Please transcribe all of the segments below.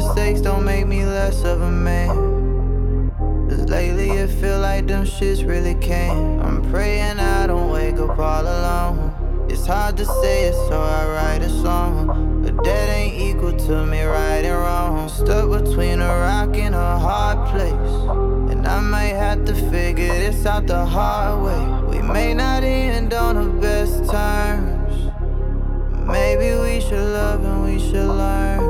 Mistakes don't make me less of a man. Cause lately it feel like them shits really came. I'm praying I don't wake up all alone. It's hard to say it, so I write a song. But that ain't equal to me right and wrong. Stuck between a rock and a hard place. And I might have to figure this out the hard way. We may not end on the best terms. Maybe we should love and we should learn.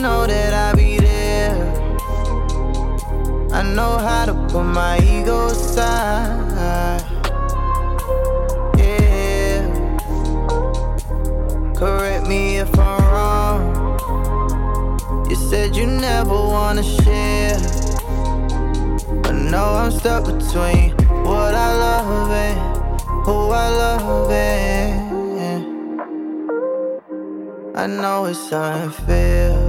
know that I'll be there. I know how to put my ego aside. Yeah. Correct me if I'm wrong. You said you never wanna share. But no, I'm stuck between what I love and who I love. And I know it's unfair.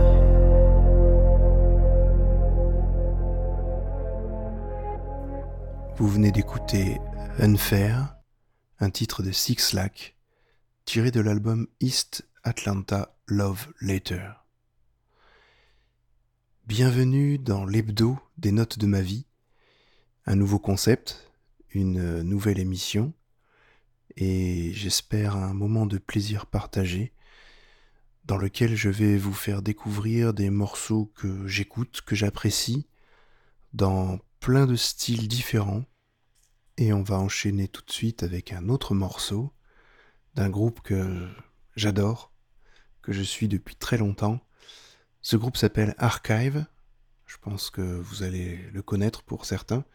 Vous venez d'écouter Unfair, un titre de Six Lack, tiré de l'album East Atlanta Love Later. Bienvenue dans l'hebdo des notes de ma vie, un nouveau concept, une nouvelle émission, et j'espère un moment de plaisir partagé dans lequel je vais vous faire découvrir des morceaux que j'écoute, que j'apprécie, dans plein de styles différents. Et on va enchaîner tout de suite avec un autre morceau d'un groupe que j'adore, que je suis depuis très longtemps. Ce groupe s'appelle Archive. Je pense que vous allez le connaître pour certains.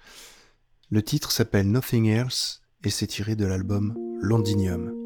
Le titre s'appelle Nothing Else et c'est tiré de l'album Londinium.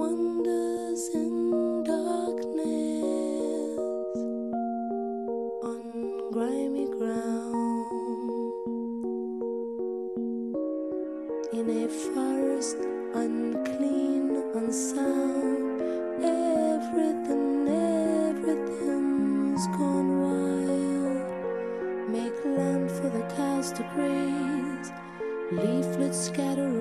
Wanders in darkness on grimy ground in a forest unclean, unsound. Everything, everything's gone wild. Make land for the cows to graze. Leaflets scatter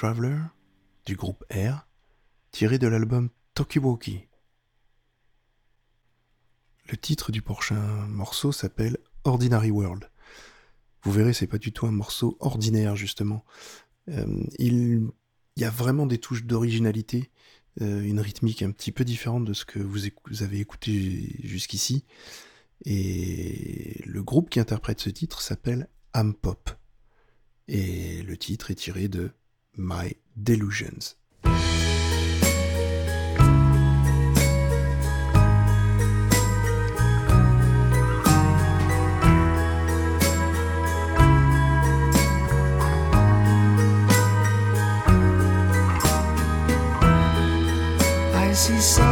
Traveler du groupe R, tiré de l'album Tokiwoki. Le titre du prochain morceau s'appelle Ordinary World. Vous verrez, c'est pas du tout un morceau ordinaire, justement. Euh, il, y a vraiment des touches d'originalité, euh, une rythmique un petit peu différente de ce que vous, avez écouté jusqu'ici. Et le groupe qui interprète ce titre s'appelle Am Pop. Et le titre est tiré de my delusions. I see some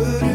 would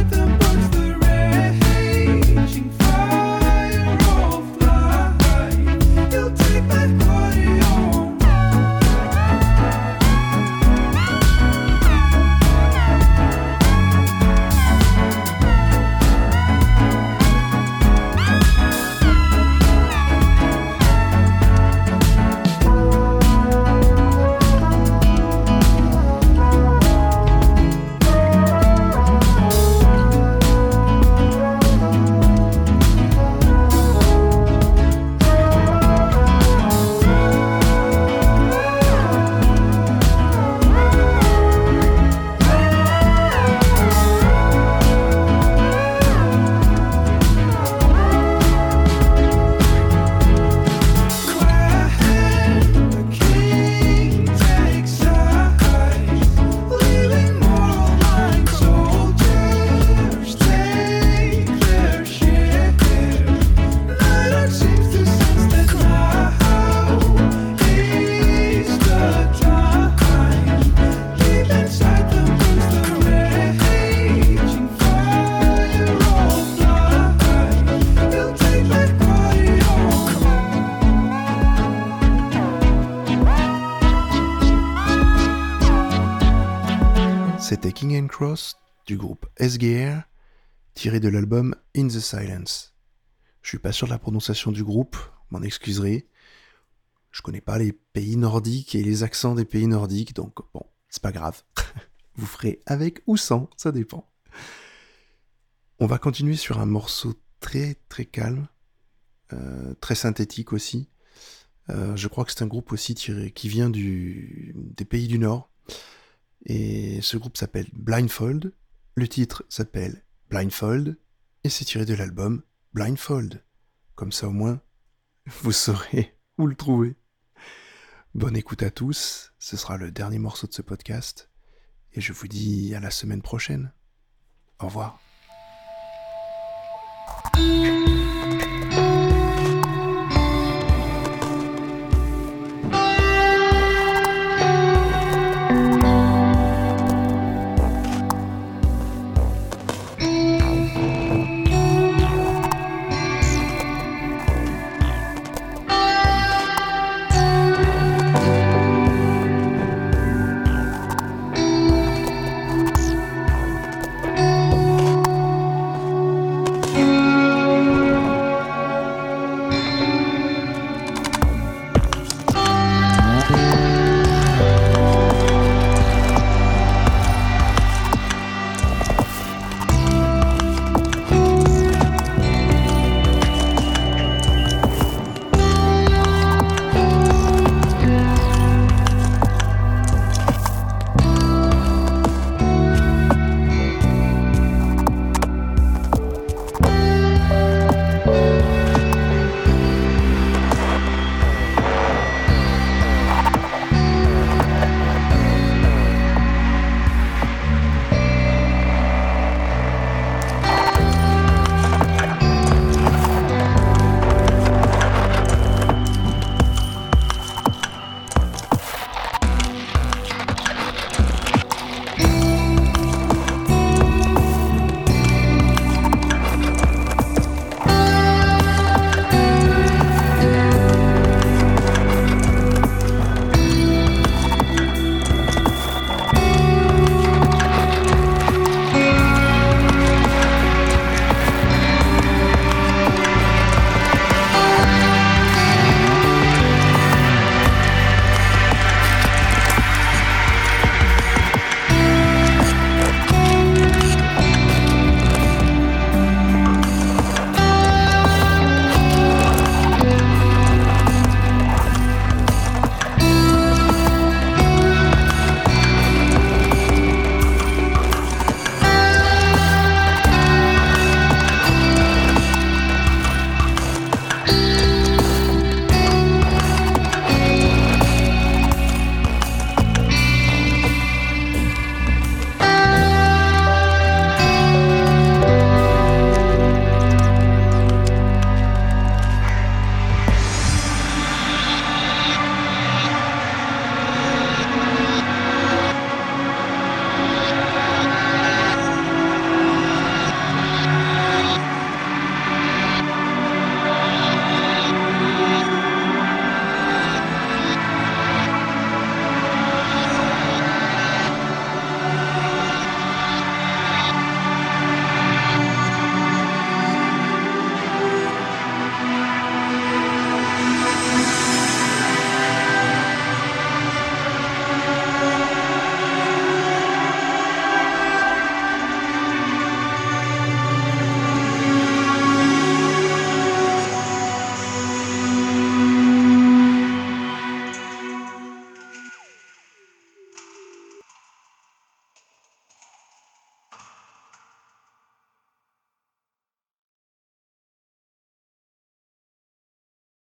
fight them C'était King and Cross du groupe SGR, tiré de l'album In the Silence. Je suis pas sûr de la prononciation du groupe, m'en excuserez. Je connais pas les pays nordiques et les accents des pays nordiques, donc bon, c'est pas grave. Vous ferez avec ou sans, ça dépend. On va continuer sur un morceau très très calme, euh, très synthétique aussi. Euh, je crois que c'est un groupe aussi tiré, qui vient des pays du Nord. Et ce groupe s'appelle Blindfold. Le titre s'appelle Blindfold. Et c'est tiré de l'album Blindfold. Comme ça au moins, vous saurez où le trouver. Bonne écoute à tous. Ce sera le dernier morceau de ce podcast. Et je vous dis à la semaine prochaine. Au revoir.